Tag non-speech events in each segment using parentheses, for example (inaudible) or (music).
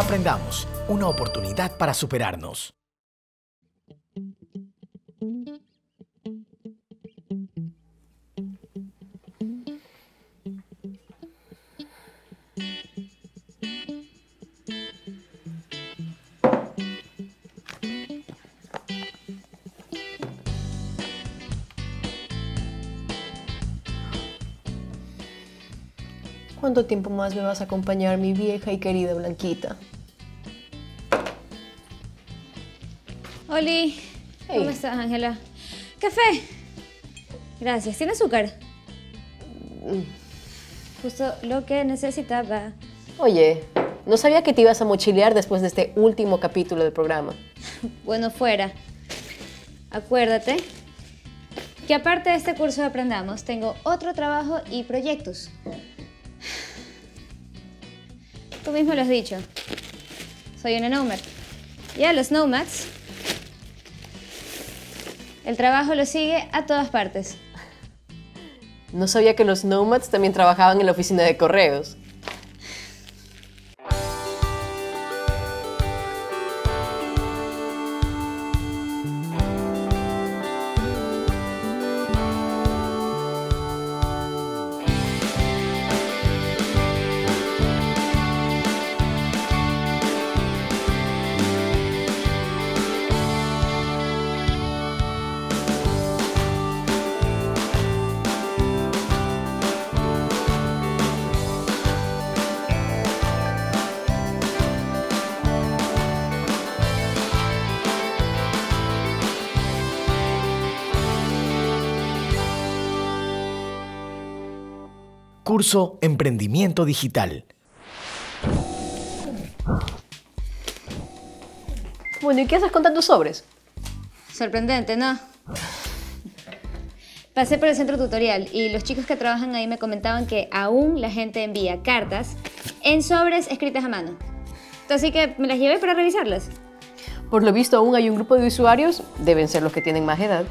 Aprendamos, una oportunidad para superarnos. ¿Cuánto tiempo más me vas a acompañar, mi vieja y querida Blanquita? Oli, ¿cómo estás, Ángela? ¿Café? Gracias. ¿Tiene azúcar? Justo lo que necesitaba. Oye, no sabía que te ibas a mochilear después de este último capítulo del programa. (laughs) Bueno, fuera. Acuérdate que aparte de este curso de Aprendamos, tengo otro trabajo y proyectos. Tú mismo lo has dicho. Soy una nomad. Y a los nomads, el trabajo lo sigue a todas partes. No sabía que los nomads también trabajaban en la oficina de correos. Curso Emprendimiento Digital. Bueno, ¿y qué haces con tantos sobres? Sorprendente, ¿no? Pasé por el centro tutorial y los chicos que trabajan ahí me comentaban que aún la gente envía cartas en sobres escritas a mano. Así que me las llevé para revisarlas. Por lo visto, aún hay un grupo de usuarios, deben ser los que tienen más edad,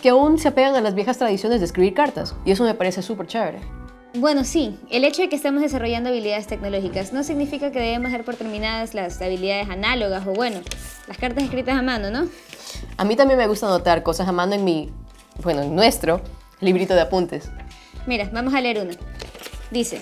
que aún se apegan a las viejas tradiciones de escribir cartas. Y eso me parece súper chévere. Bueno, sí, el hecho de que estemos desarrollando habilidades tecnológicas no significa que debemos dar por terminadas las habilidades análogas o, bueno, las cartas escritas a mano, ¿no? A mí también me gusta anotar cosas a mano en mi, bueno, en nuestro librito de apuntes. Mira, vamos a leer una. Dice,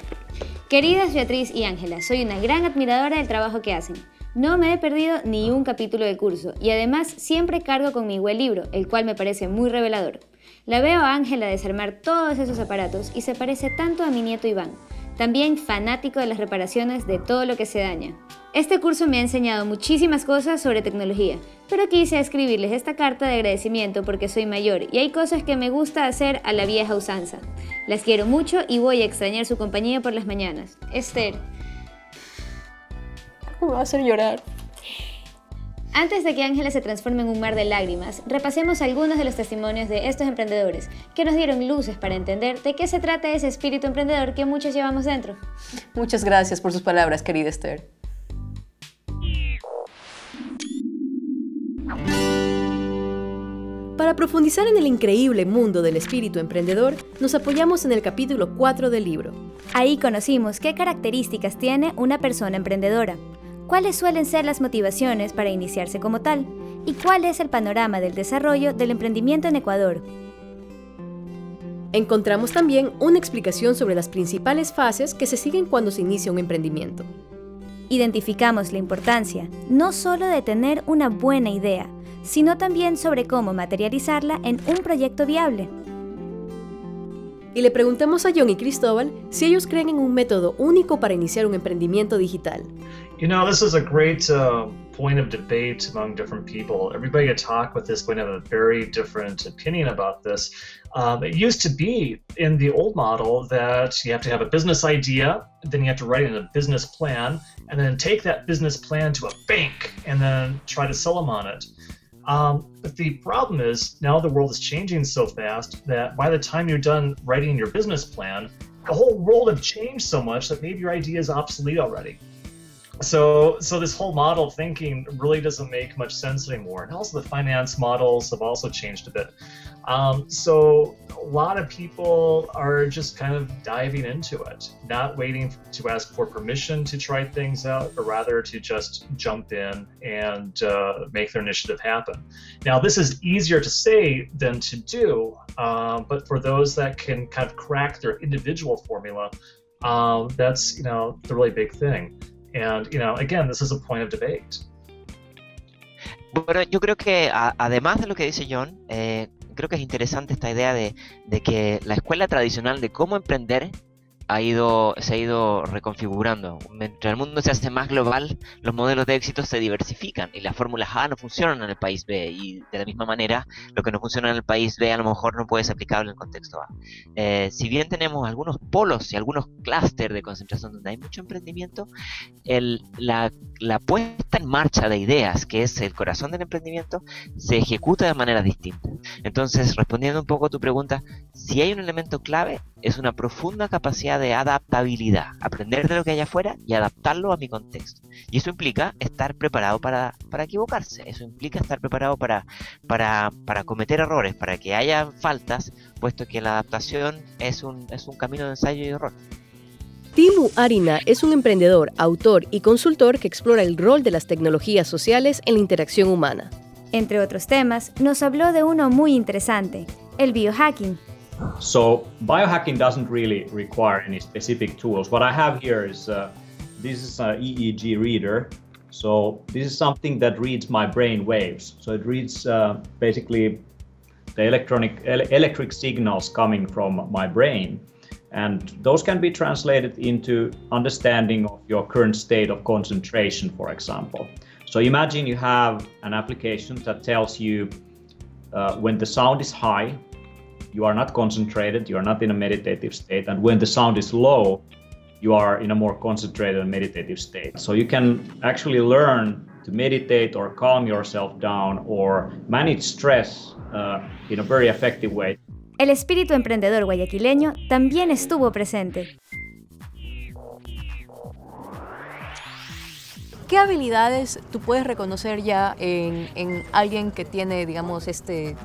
queridas Beatriz y Ángela, soy una gran admiradora del trabajo que hacen. No me he perdido ni un capítulo del curso y además siempre cargo conmigo el libro, el cual me parece muy revelador. La veo a Ángela desarmar todos esos aparatos y se parece tanto a mi nieto Iván, también fanático de las reparaciones de todo lo que se daña. Este curso me ha enseñado muchísimas cosas sobre tecnología, pero quise escribirles esta carta de agradecimiento porque soy mayor y hay cosas que me gusta hacer a la vieja usanza. Las quiero mucho y voy a extrañar su compañía por las mañanas. Esther. Me va a hacer llorar. Antes de que Ángela se transforme en un mar de lágrimas, repasemos algunos de los testimonios de estos emprendedores que nos dieron luces para entender de qué se trata ese espíritu emprendedor que muchos llevamos dentro. Muchas gracias por sus palabras, querida Esther. Para profundizar en el increíble mundo del espíritu emprendedor, nos apoyamos en el capítulo 4 del libro. Ahí conocimos qué características tiene una persona emprendedora, cuáles suelen ser las motivaciones para iniciarse como tal y cuál es el panorama del desarrollo del emprendimiento en Ecuador. Encontramos también una explicación sobre las principales fases que se siguen cuando se inicia un emprendimiento. Identificamos la importancia no solo de tener una buena idea, sino también sobre cómo materializarla en un proyecto viable. Y le preguntamos a John y Cristóbal si ellos creen en un método único para iniciar un emprendimiento digital. You know, this is a great uh, point of debate among different people. Everybody I talk with is going to have a very different opinion about this. Um, it used to be in the old model that you have to have a business idea, then you have to write in a business plan, and then take that business plan to a bank and then try to sell them on it. Um, but the problem is now the world is changing so fast that by the time you're done writing your business plan, the whole world have changed so much that maybe your idea is obsolete already. So so this whole model thinking really doesn't make much sense anymore. And also the finance models have also changed a bit. Um, so a lot of people are just kind of diving into it not waiting to ask for permission to try things out but rather to just jump in and uh, make their initiative happen. Now this is easier to say than to do uh, but for those that can kind of crack their individual formula um, that's you know the really big thing And, you know, again, this is a point of debate. Bueno, yo creo que además de lo que dice John, eh, creo que es interesante esta idea de, de, que la escuela tradicional de cómo emprender ha ido, se ha ido reconfigurando. Mientras el mundo se hace más global, los modelos de éxito se diversifican y las fórmulas A no funcionan en el país B y de la misma manera lo que no funciona en el país B a lo mejor no puede ser aplicable en el contexto A. Eh, si bien tenemos algunos polos y algunos clústeres de concentración donde hay mucho emprendimiento, la, la puesta en marcha de ideas, que es el corazón del emprendimiento, se ejecuta de manera distinta. Entonces, respondiendo un poco a tu pregunta, si hay un elemento clave, es una profunda capacidad de adaptabilidad, aprender de lo que hay afuera y adaptarlo a mi contexto. Y eso implica estar preparado para, para equivocarse, eso implica estar preparado para, para, para, cometer errores, para que haya faltas, puesto que la adaptación es un, es un camino de ensayo y error. Timu Arina es un emprendedor, autor y consultor que explora el rol de las tecnologías sociales en la interacción humana. Entre otros temas, nos habló de uno muy interesante, el biohacking, So biohacking doesn't really require any specific tools. What I have here is uh, this is an EEG reader. So this is something that reads my brain waves. So it reads uh, basically the electronic ele- electric signals coming from my brain. And those can be translated into understanding of your current state of concentration, for example. So imagine you have an application that tells you uh, when the sound is high, you are not concentrated, you are not in a meditative state. And when the sound is low, you are in a more concentrated and meditative state. So you can actually learn to meditate or calm yourself down or manage stress uh, in a very effective way. El espíritu emprendedor guayaquileño también estuvo presente. ¿Qué habilidades tú puedes reconocer ya en, en alguien que tiene, digamos, este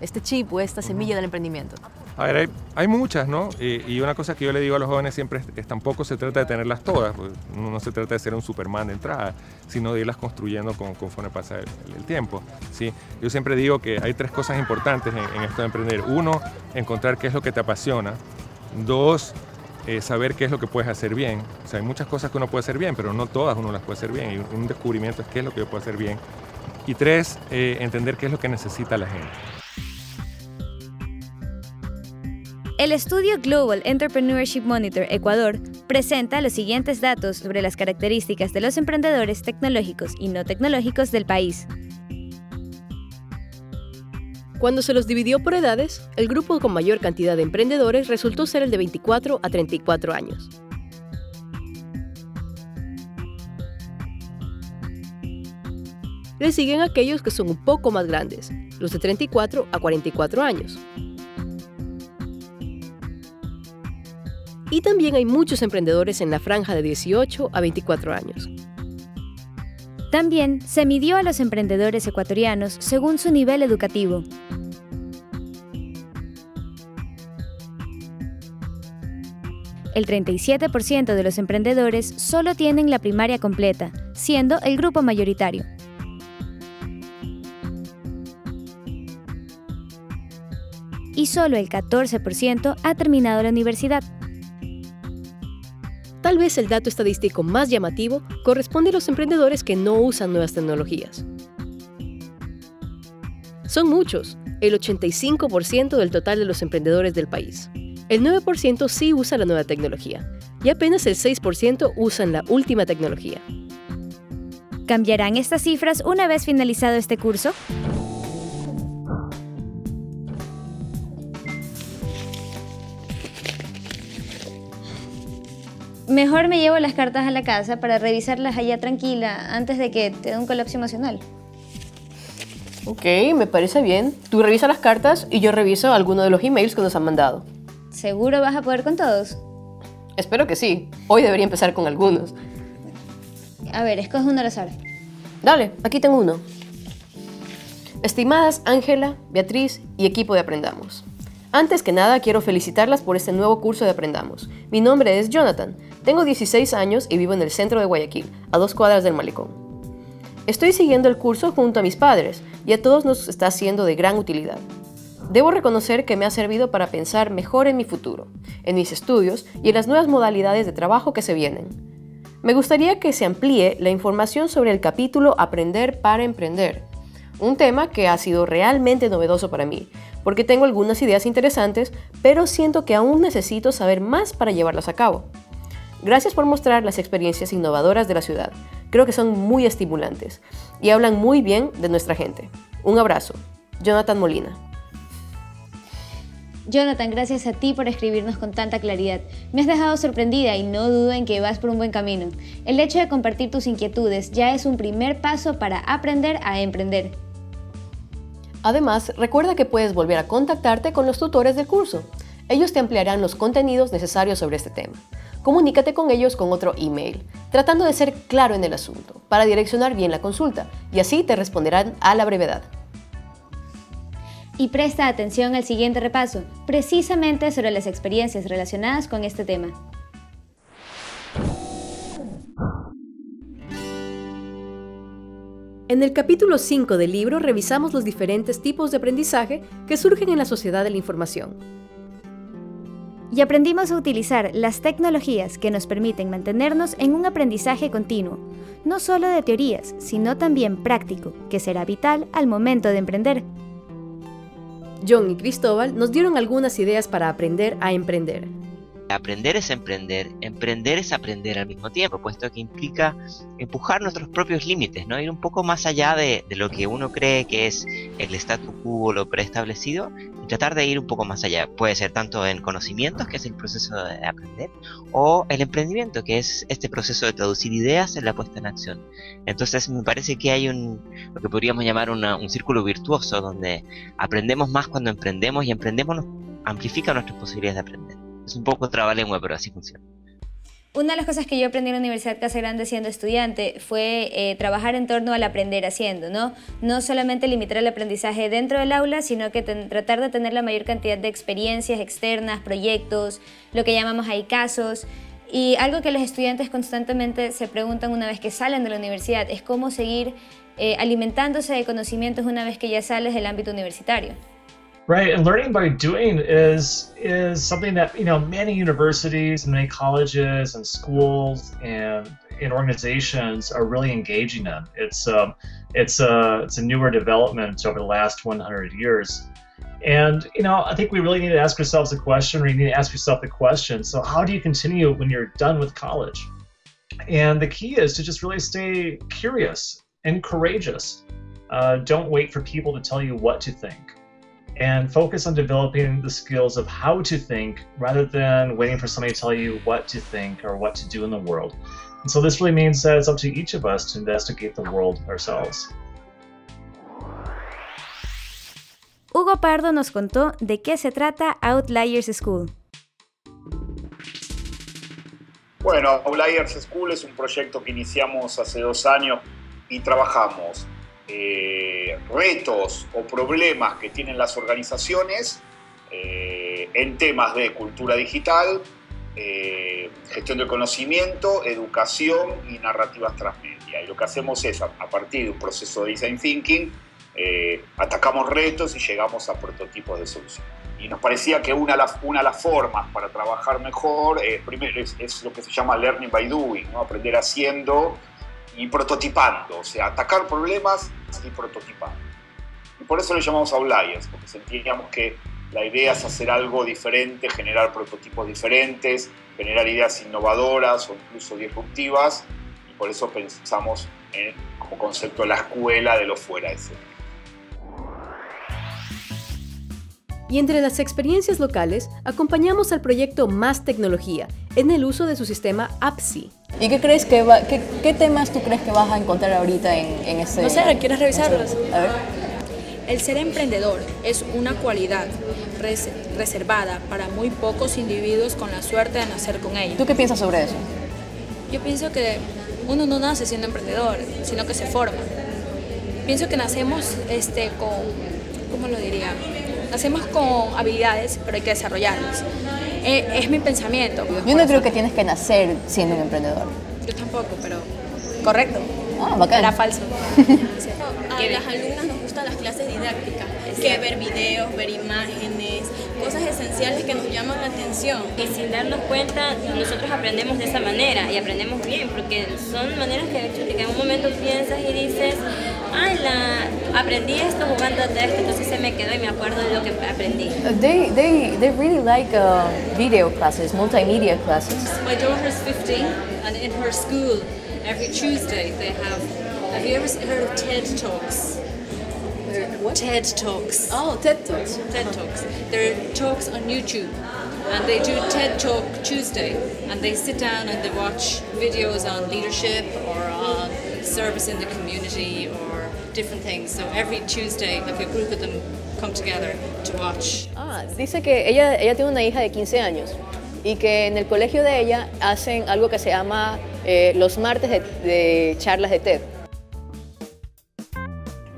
este chip o esta semilla del emprendimiento? A ver, hay, muchas, ¿no? Y, una cosa que yo le digo a los jóvenes siempre es que tampoco se trata de tenerlas todas, pues, no, se trata de ser un Superman de entrada, sino de irlas construyendo conforme pasa el, tiempo, ¿sí? Yo siempre digo que hay tres cosas importantes en, esto de emprender. Uno, encontrar qué es lo que te apasiona. Dos, eh, saber qué es lo que puedes hacer bien. O sea, hay muchas cosas que uno puede hacer bien, pero no todas uno las puede hacer bien. Y un descubrimiento es qué es lo que yo puedo hacer bien. Y tres, eh, entender qué es lo que necesita la gente. El estudio Global Entrepreneurship Monitor Ecuador presenta los siguientes datos sobre las características de los emprendedores tecnológicos y no tecnológicos del país. Cuando se los dividió por edades, el grupo con mayor cantidad de emprendedores resultó ser el de 24 a 34 años. Le siguen aquellos que son un poco más grandes, los de 34 a 44 años. Y también hay muchos emprendedores en la franja de 18 a 24 años. También se midió a los emprendedores ecuatorianos según su nivel educativo. El 37% de los emprendedores solo tienen la primaria completa, siendo el grupo mayoritario. Y solo el 14% ha terminado la universidad. Tal vez el dato estadístico más llamativo corresponde a los emprendedores que no usan nuevas tecnologías. Son muchos, el 85% del total de los emprendedores del país. El 9% sí usa la nueva tecnología y apenas el 6% usan la última tecnología. ¿Cambiarán estas cifras una vez finalizado este curso? Mejor me llevo las cartas a la casa para revisarlas allá tranquila antes de que te dé un colapso emocional. Ok, me parece bien. Tú revisas las cartas y yo reviso alguno de los emails que nos han mandado. ¿Seguro vas a poder con todos? Espero que sí. Hoy debería empezar con algunos. A ver, escoge uno al azar. Dale, aquí tengo uno. Estimadas Ángela, Beatriz y equipo de Aprendamos. Antes que nada, quiero felicitarlas por este nuevo curso de Aprendamos. Mi nombre es Jonathan, tengo 16 años y vivo en el centro de Guayaquil, a dos cuadras del malecón. Estoy siguiendo el curso junto a mis padres y a todos nos está siendo de gran utilidad. Debo reconocer que me ha servido para pensar mejor en mi futuro, en mis estudios y en las nuevas modalidades de trabajo que se vienen. Me gustaría que se amplíe la información sobre el capítulo Aprender para Emprender, un tema que ha sido realmente novedoso para mí, porque tengo algunas ideas interesantes, pero siento que aún necesito saber más para llevarlas a cabo. Gracias por mostrar las experiencias innovadoras de la ciudad. Creo que son muy estimulantes y hablan muy bien de nuestra gente. Un abrazo. Jonathan Molina. Jonathan, gracias a ti por escribirnos con tanta claridad. Me has dejado sorprendida y no dudo en que vas por un buen camino. El hecho de compartir tus inquietudes ya es un primer paso para aprender a emprender. Además, recuerda que puedes volver a contactarte con los tutores del curso. Ellos te ampliarán los contenidos necesarios sobre este tema. Comunícate con ellos con otro email, tratando de ser claro en el asunto, para direccionar bien la consulta, y así te responderán a la brevedad. Y presta atención al siguiente repaso, precisamente sobre las experiencias relacionadas con este tema. En el capítulo 5 del libro revisamos los diferentes tipos de aprendizaje que surgen en la sociedad de la información. Y aprendimos a utilizar las tecnologías que nos permiten mantenernos en un aprendizaje continuo, no solo de teorías, sino también práctico, que será vital al momento de emprender. John y Cristóbal nos dieron algunas ideas para aprender a emprender. Aprender es emprender, emprender es aprender al mismo tiempo, puesto que implica empujar nuestros propios límites, ¿no? Ir un poco más allá de, lo que uno cree que es el statu quo, lo preestablecido, y tratar de ir un poco más allá. Puede ser tanto en conocimientos, que es el proceso de aprender, o el emprendimiento, que es este proceso de traducir ideas en la puesta en acción. Entonces me parece que hay un, lo que podríamos llamar un círculo virtuoso, donde aprendemos más cuando emprendemos y emprendemos amplifica nuestras posibilidades de aprender. Es un poco trabalengua, pero así funciona. Una de las cosas que yo aprendí en la Universidad Casa Grande siendo estudiante fue eh, trabajar en torno al aprender haciendo, ¿no? No solamente limitar el aprendizaje dentro del aula, sino que tratar de tener la mayor cantidad de experiencias externas, proyectos, lo que llamamos ahí casos. Y algo que los estudiantes constantemente se preguntan una vez que salen de la universidad es cómo seguir eh, alimentándose de conocimientos una vez que ya sales del ámbito universitario. Right, and learning by doing is is something that you know many universities, many colleges, and schools and and organizations are really engaging in. It's um, it's a it's a newer development over the last 100 years, and you know I think we really need to ask ourselves the question, or you need to ask yourself the question. So how do you continue when you're done with college? And the key is to just really stay curious and courageous. Uh, don't wait for people to tell you what to think and focus on developing the skills of how to think rather than waiting for somebody to tell you what to think or what to do in the world. And so this really means that it's up to each of us to investigate the world ourselves. Hugo Pardo nos contó de qué se trata Outliers School. Bueno, Outliers School es un proyecto que iniciamos hace dos años y trabajamos eh, retos o problemas que tienen las organizaciones eh, en temas de cultura digital, eh, gestión del conocimiento, educación y narrativas transmedia. Y lo que hacemos es, a, partir de un proceso de design thinking, atacamos retos y llegamos a prototipos de solución. Y nos parecía que una una de las formas para trabajar mejor primero es, es lo que se llama learning by doing, ¿no? aprender haciendo y prototipando, o sea, atacar problemas y prototipar. Y por eso le llamamos Outliers, porque sentíamos que la idea es hacer algo diferente, generar prototipos diferentes, generar ideas innovadoras o incluso disruptivas, y por eso pensamos en, como concepto la escuela de lo fuera de serie. Y entre las experiencias locales, acompañamos al proyecto Más Tecnología en el uso de su sistema APSI. ¿Y qué crees que va, qué, qué temas tú crees que vas a encontrar ahorita en, en ese? No sé, ¿quieres revisarlos? A ver. El ser emprendedor es una cualidad res- reservada para muy pocos individuos con la suerte de nacer con ella. ¿Tú qué piensas sobre eso? Yo pienso que uno no nace siendo emprendedor, sino que se forma. Pienso que nacemos este, con, ¿cómo lo diría? Nacemos con habilidades, pero hay que desarrollarlas. Eh, es mi pensamiento. Yo no creo que tienes que nacer siendo un emprendedor. Yo tampoco, pero correcto. Ah, bacán. Era falso. (laughs) A las alumnas nos gustan las clases didácticas, que ver videos, ver imágenes, cosas esenciales que nos llaman la atención. Y sin darnos cuenta, nosotros aprendemos de esa manera y aprendemos bien, porque son maneras que, que en un momento piensas y dices, ay, la, aprendí esto jugando a esto, entonces se me quedó y me acuerdo de lo que aprendí. Uh, they, they, they really like uh, video classes, multimedia classes. My daughter's 15 and in her school every Tuesday they have, have you ever heard of TED Talks? What? TED Talks. Oh, TED Talks. TED Talks. There are talks on YouTube, and they do TED Talk Tuesday, and they sit down and they watch videos on leadership or on service in the community or different things. So every Tuesday, like a group of them come together to watch. Ah, dice que ella, ella tiene una hija de 15 años y que en el colegio de ella hacen algo que se llama eh, los martes de, de charlas de TED.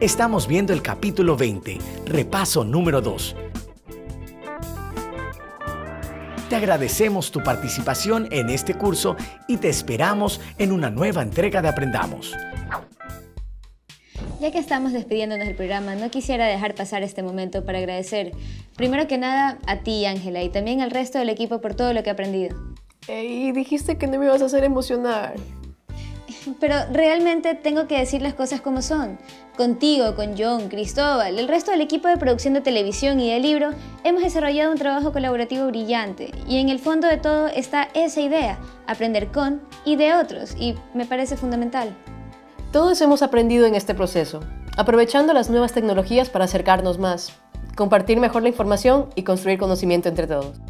Estamos viendo el capítulo 20, repaso número 2. Te agradecemos tu participación en este curso y te esperamos en una nueva entrega de Aprendamos. Ya que estamos despidiéndonos del programa, no quisiera dejar pasar este momento para agradecer, primero que nada, a ti, Ángela, y también al resto del equipo por todo lo que he aprendido. Y dijiste que no me ibas a hacer emocionar. Pero realmente tengo que decir las cosas como son. Contigo, con John, Cristóbal, el resto del equipo de producción de televisión y de libro, hemos desarrollado un trabajo colaborativo brillante y en el fondo de todo está esa idea, aprender con y de otros, y me parece fundamental. Todos hemos aprendido en este proceso, aprovechando las nuevas tecnologías para acercarnos más, compartir mejor la información y construir conocimiento entre todos.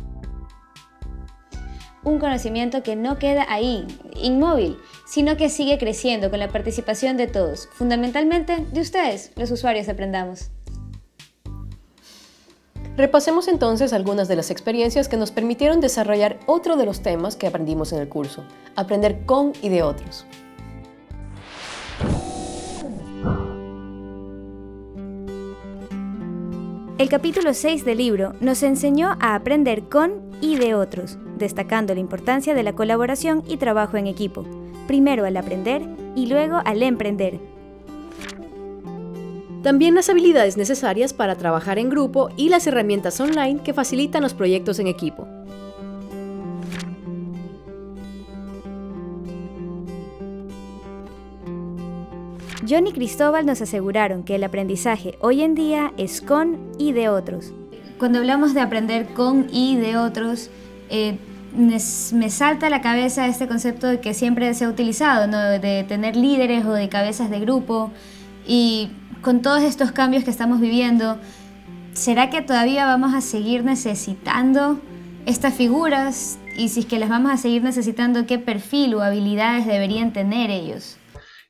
Un conocimiento que no queda ahí, inmóvil, sino que sigue creciendo con la participación de todos, fundamentalmente de ustedes, los usuarios de Aprendamos. Repasemos entonces algunas de las experiencias que nos permitieron desarrollar otro de los temas que aprendimos en el curso, aprender con y de otros. El capítulo 6 del libro nos enseñó a aprender con y de otros, destacando la importancia de la colaboración y trabajo en equipo, primero al aprender y luego al emprender. También las habilidades necesarias para trabajar en grupo y las herramientas online que facilitan los proyectos en equipo. John y Cristóbal nos aseguraron que el aprendizaje hoy en día es con y de otros. Cuando hablamos de aprender con y de otros, eh, me, salta a la cabeza este concepto que siempre se ha utilizado, de tener líderes o de cabezas de grupo. Y con todos estos cambios que estamos viviendo, ¿será que todavía vamos a seguir necesitando estas figuras? Y si es que las vamos a seguir necesitando, ¿qué perfil o habilidades deberían tener ellos?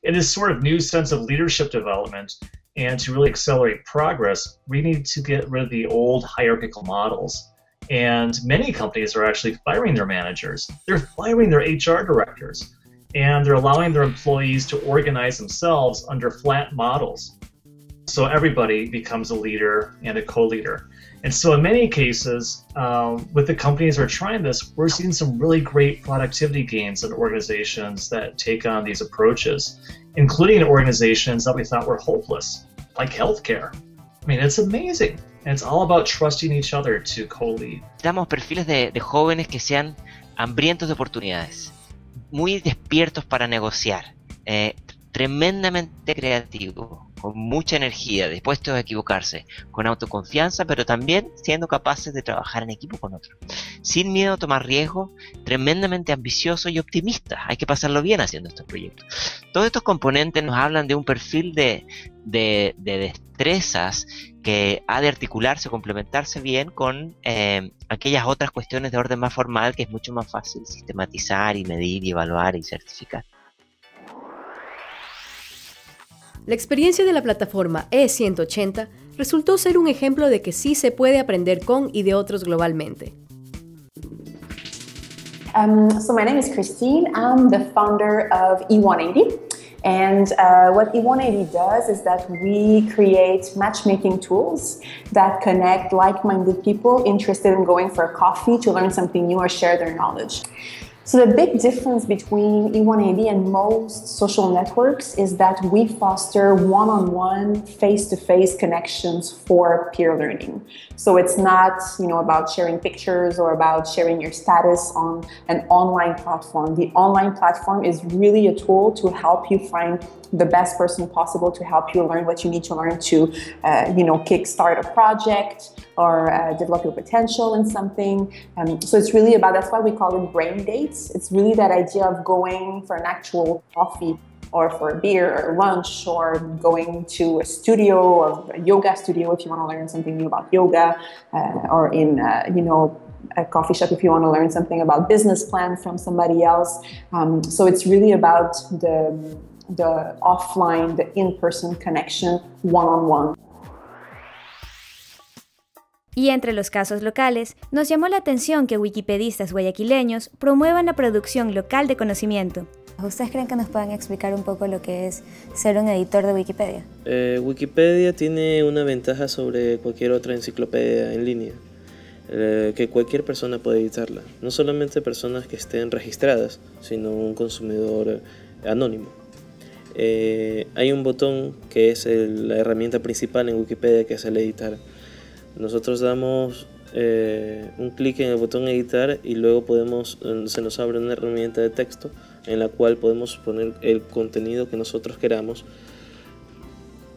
In this sort of new sense of leadership development and to really accelerate progress, we need to get rid of the old hierarchical models. And many companies are actually firing their managers. They're firing their HR directors. And they're allowing their employees to organize themselves under flat models. So everybody becomes a leader and a co leader. And so, in many cases, um, with the companies that are trying this, we're seeing some really great productivity gains in organizations that take on these approaches, including organizations that we thought were hopeless, like healthcare. I mean, it's amazing. And it's all about trusting each other to co lead. Damos perfiles de, de jóvenes que sean hambrientos de oportunidades, muy despiertos para negociar, eh, tremendamente creativos, con mucha energía, dispuestos a equivocarse, con autoconfianza, pero también siendo capaces de trabajar en equipo con otros. Sin miedo a tomar riesgos, tremendamente ambiciosos y optimistas. Hay que pasarlo bien haciendo estos proyectos. Todos estos componentes nos hablan de un perfil de, de, de destrezas que ha de articularse, complementarse bien con eh, aquellas otras cuestiones de orden más formal que es mucho más fácil sistematizar y medir y evaluar y certificar. La experiencia de la plataforma E180 resultó ser un ejemplo de que sí se puede aprender con y de otros globalmente. Um, so my name is Christine. I'm the founder of E180. And uh, what E180 does is that we create matchmaking tools that connect like-minded people interested in going for a coffee to learn something new or share their knowledge. So the big difference between E180 and most social networks is that we foster one-on-one, face-to-face connections for peer learning. So it's not, you know, about sharing pictures or about sharing your status on an online platform. The online platform is really a tool to help you find the best person possible to help you learn what you need to learn to, uh, you know, kickstart a project or uh, develop your potential in something. Um, so it's really about, that's why we call it brain dates. It's really that idea of going for an actual coffee or for a beer or lunch or going to a studio or a yoga studio if you want to learn something new about yoga uh, or in, uh, you know, a coffee shop if you want to learn something about business plan from somebody else. Um, so it's really about the, the offline, the in-person connection, one-on-one. Y entre los casos locales, nos llamó la atención que wikipedistas guayaquileños promuevan la producción local de conocimiento. ¿Ustedes creen que nos puedan explicar un poco lo que es ser un editor de Wikipedia? Eh, Wikipedia tiene una ventaja sobre cualquier otra enciclopedia en línea, eh, que cualquier persona puede editarla, no solamente personas que estén registradas, sino un consumidor anónimo. Eh, hay un botón que es la herramienta principal en Wikipedia que es el editar nosotros damos eh, un clic en el botón editar y luego podemos, eh, se nos abre una herramienta de texto en la cual podemos poner el contenido que nosotros queramos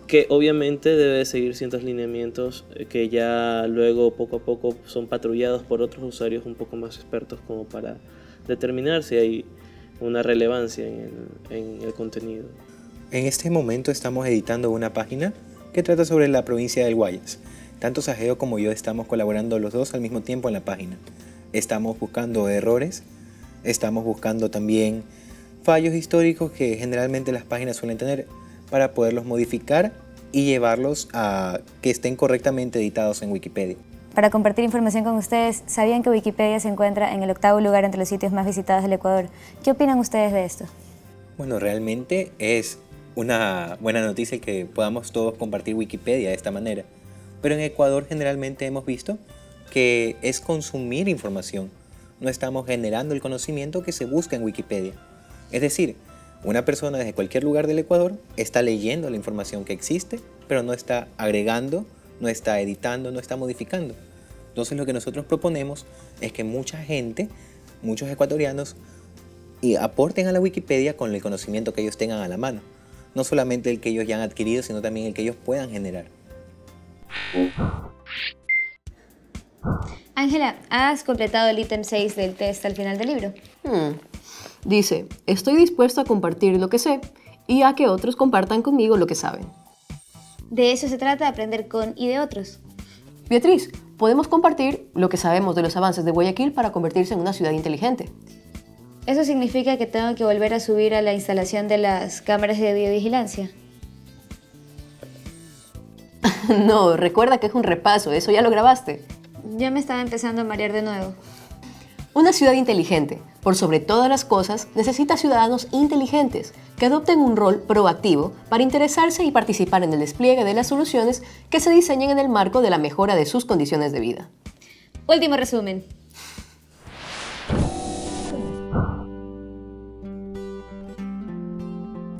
que obviamente debe seguir ciertos lineamientos eh, que ya luego poco a poco son patrullados por otros usuarios un poco más expertos como para determinar si hay una relevancia en el, en el contenido. En este momento estamos editando una página que trata sobre la provincia del Guayas tanto Sajeo como yo estamos colaborando los dos al mismo tiempo en la página. Estamos buscando errores, estamos buscando también fallos históricos que generalmente las páginas suelen tener para poderlos modificar y llevarlos a que estén correctamente editados en Wikipedia. Para compartir información con ustedes, ¿sabían que Wikipedia se encuentra en el octavo lugar entre los sitios más visitados del Ecuador? ¿Qué opinan ustedes de esto? Bueno, realmente es una buena noticia que podamos todos compartir Wikipedia de esta manera. Pero en Ecuador generalmente hemos visto que es consumir información. No estamos generando el conocimiento que se busca en Wikipedia. Es decir, una persona desde cualquier lugar del Ecuador está leyendo la información que existe, pero no está agregando, no está editando, no está modificando. Entonces lo que nosotros proponemos es que mucha gente, muchos ecuatorianos, aporten a la Wikipedia con el conocimiento que ellos tengan a la mano. No solamente el que ellos ya han adquirido, sino también el que ellos puedan generar. Ángela, ¿has completado el ítem 6 del test al final del libro? Hmm. Dice, estoy dispuesto a compartir lo que sé y a que otros compartan conmigo lo que saben. De eso se trata, aprender con y de otros. Beatriz, podemos compartir lo que sabemos de los avances de Guayaquil para convertirse en una ciudad inteligente. ¿Eso significa que tengo que volver a subir a la instalación de las cámaras de videovigilancia? (laughs) no, recuerda que es un repaso, eso ya lo grabaste. Ya me estaba empezando a marear de nuevo. Una ciudad inteligente, por sobre todas las cosas, necesita ciudadanos inteligentes que adopten un rol proactivo para interesarse y participar en el despliegue de las soluciones que se diseñen en el marco de la mejora de sus condiciones de vida. Último resumen.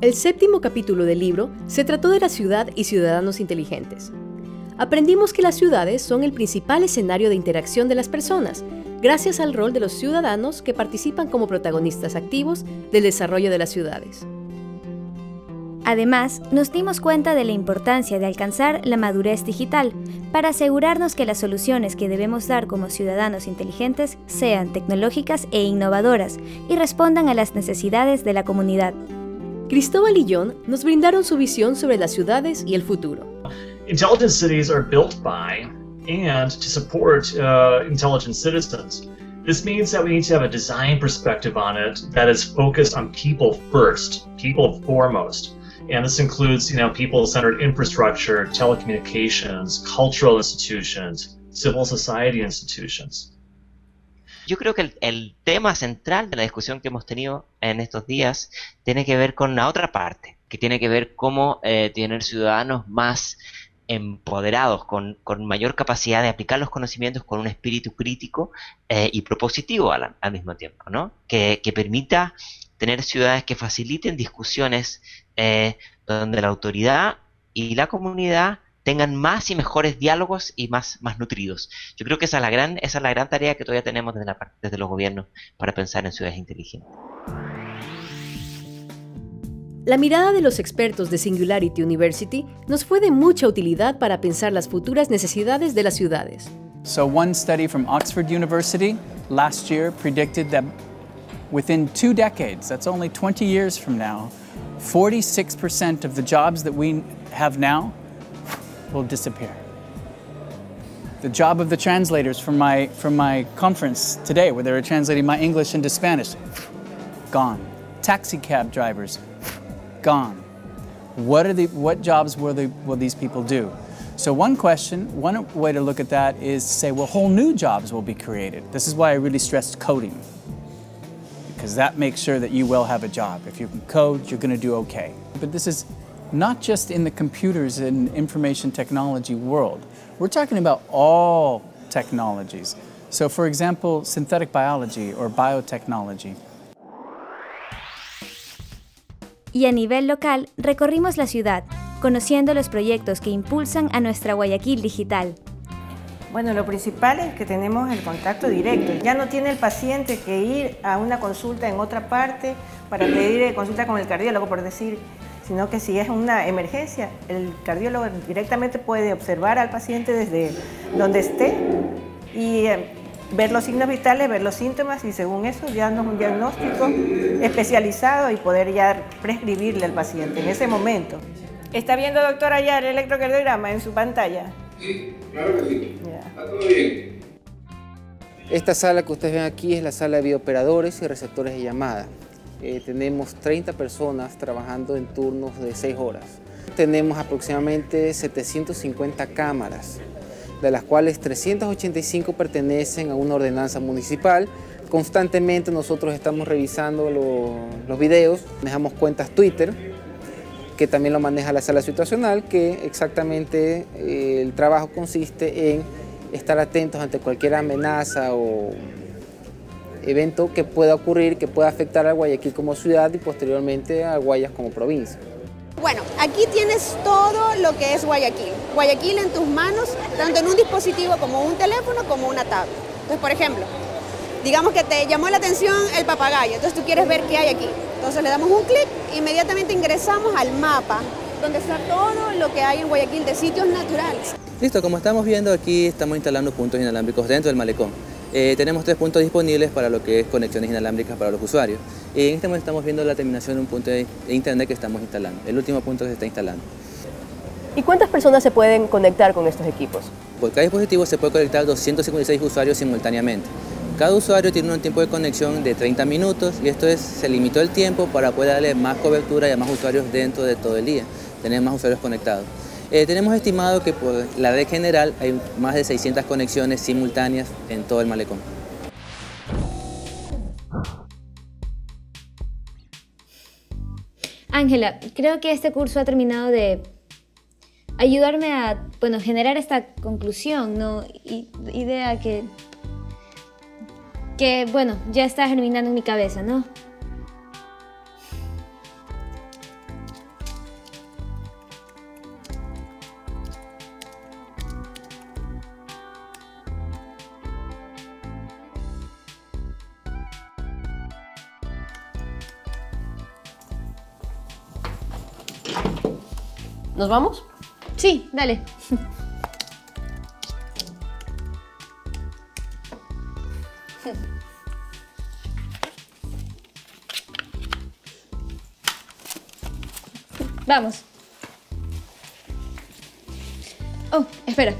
El séptimo capítulo del libro se trató de la ciudad y ciudadanos inteligentes. Aprendimos que las ciudades son el principal escenario de interacción de las personas, gracias al rol de los ciudadanos que participan como protagonistas activos del desarrollo de las ciudades. Además, nos dimos cuenta de la importancia de alcanzar la madurez digital para asegurarnos que las soluciones que debemos dar como ciudadanos inteligentes sean tecnológicas e innovadoras y respondan a las necesidades de la comunidad. Cristóbal y John nos brindaron su visión sobre las ciudades y el futuro. Intelligent cities are built by and to support uh, intelligent citizens. This means that we need to have a design perspective on it that is focused on people first, people foremost. And this includes, you know, people-centered infrastructure, telecommunications, cultural institutions, civil society institutions. Yo creo que el, tema central de la discusión que hemos tenido en estos días tiene que ver con la otra parte, que tiene que ver cómo eh, tener ciudadanos más empoderados, con, mayor capacidad de aplicar los conocimientos con un espíritu crítico eh, y propositivo al, al, mismo tiempo, ¿no? Que, que, permita tener ciudades que faciliten discusiones eh, donde la autoridad y la comunidad tengan más y mejores diálogos y más, más nutridos. Yo creo que esa es la gran, esa es la gran tarea que todavía tenemos desde, la, desde los gobiernos para pensar en ciudades inteligentes. La mirada de los expertos de Singularity University nos fue de mucha utilidad para pensar las futuras necesidades de las ciudades. So one study from Oxford University last year predicted that within two decades, that's only 20 years from now, 46% of the jobs that we have now will disappear. The job of the translators from my, from my conference today, where they were translating my English into Spanish, gone. Taxi cab drivers, gone. What, are the, what jobs will, they, will these people do? So one question, one way to look at that is to say, well, whole new jobs will be created. This is why I really stressed coding, because that makes sure that you will have a job. If you can code, you're going to do okay. But this is not just in the computers and information technology world. We're talking about all technologies. So for example, synthetic biology or biotechnology. Y a nivel local, recorrimos la ciudad, conociendo los proyectos que impulsan a nuestra Guayaquil digital. Bueno, lo principal es que tenemos el contacto directo. Ya no tiene el paciente que ir a una consulta en otra parte para pedir consulta con el cardiólogo, por decir, sino que si es una emergencia, el cardiólogo directamente puede observar al paciente desde donde esté y ver los signos vitales, ver los síntomas y según eso darnos un diagnóstico especializado y poder ya prescribirle al paciente en ese momento. ¿Está viendo, doctor, allá el electrocardiograma en su pantalla? Sí, claro que sí. Está todo bien. Esta sala que ustedes ven aquí es la sala de bioperadores y receptores de llamada. Eh, tenemos 30 personas trabajando en turnos de 6 horas. Tenemos aproximadamente 750 cámaras de las cuales 385 pertenecen a una ordenanza municipal. Constantemente nosotros estamos revisando lo, los videos, dejamos cuentas Twitter, que también lo maneja la sala situacional, que exactamente eh, el trabajo consiste en estar atentos ante cualquier amenaza o evento que pueda ocurrir, que pueda afectar a Guayaquil como ciudad y posteriormente a Guayas como provincia. Bueno, aquí tienes todo lo que es Guayaquil. Guayaquil en tus manos, tanto en un dispositivo como un teléfono como una tablet. Entonces, por ejemplo, digamos que te llamó la atención el papagayo, entonces tú quieres ver qué hay aquí. Entonces le damos un clic, inmediatamente ingresamos al mapa, donde está todo lo que hay en Guayaquil de sitios naturales. Listo, como estamos viendo aquí, estamos instalando puntos inalámbricos dentro del malecón. Eh, tenemos tres puntos disponibles para lo que es conexiones inalámbricas para los usuarios. Y en este momento estamos viendo la terminación de un punto de internet que estamos instalando, el último punto que se está instalando. ¿Y cuántas personas se pueden conectar con estos equipos? Por cada dispositivo se puede conectar 256 usuarios simultáneamente. Cada usuario tiene un tiempo de conexión de 30 minutos y esto es, se limitó el tiempo para poder darle más cobertura y a más usuarios dentro de todo el día, tener más usuarios conectados. Eh, tenemos estimado que por la red general hay más de 600 conexiones simultáneas en todo el malecón. Ángela, creo que este curso ha terminado de ayudarme a bueno, generar esta conclusión, ¿no? idea que, que, bueno, ya está germinando en mi cabeza, ¿no? ¿Nos vamos? Sí, dale. (laughs) Vamos. Oh, espera.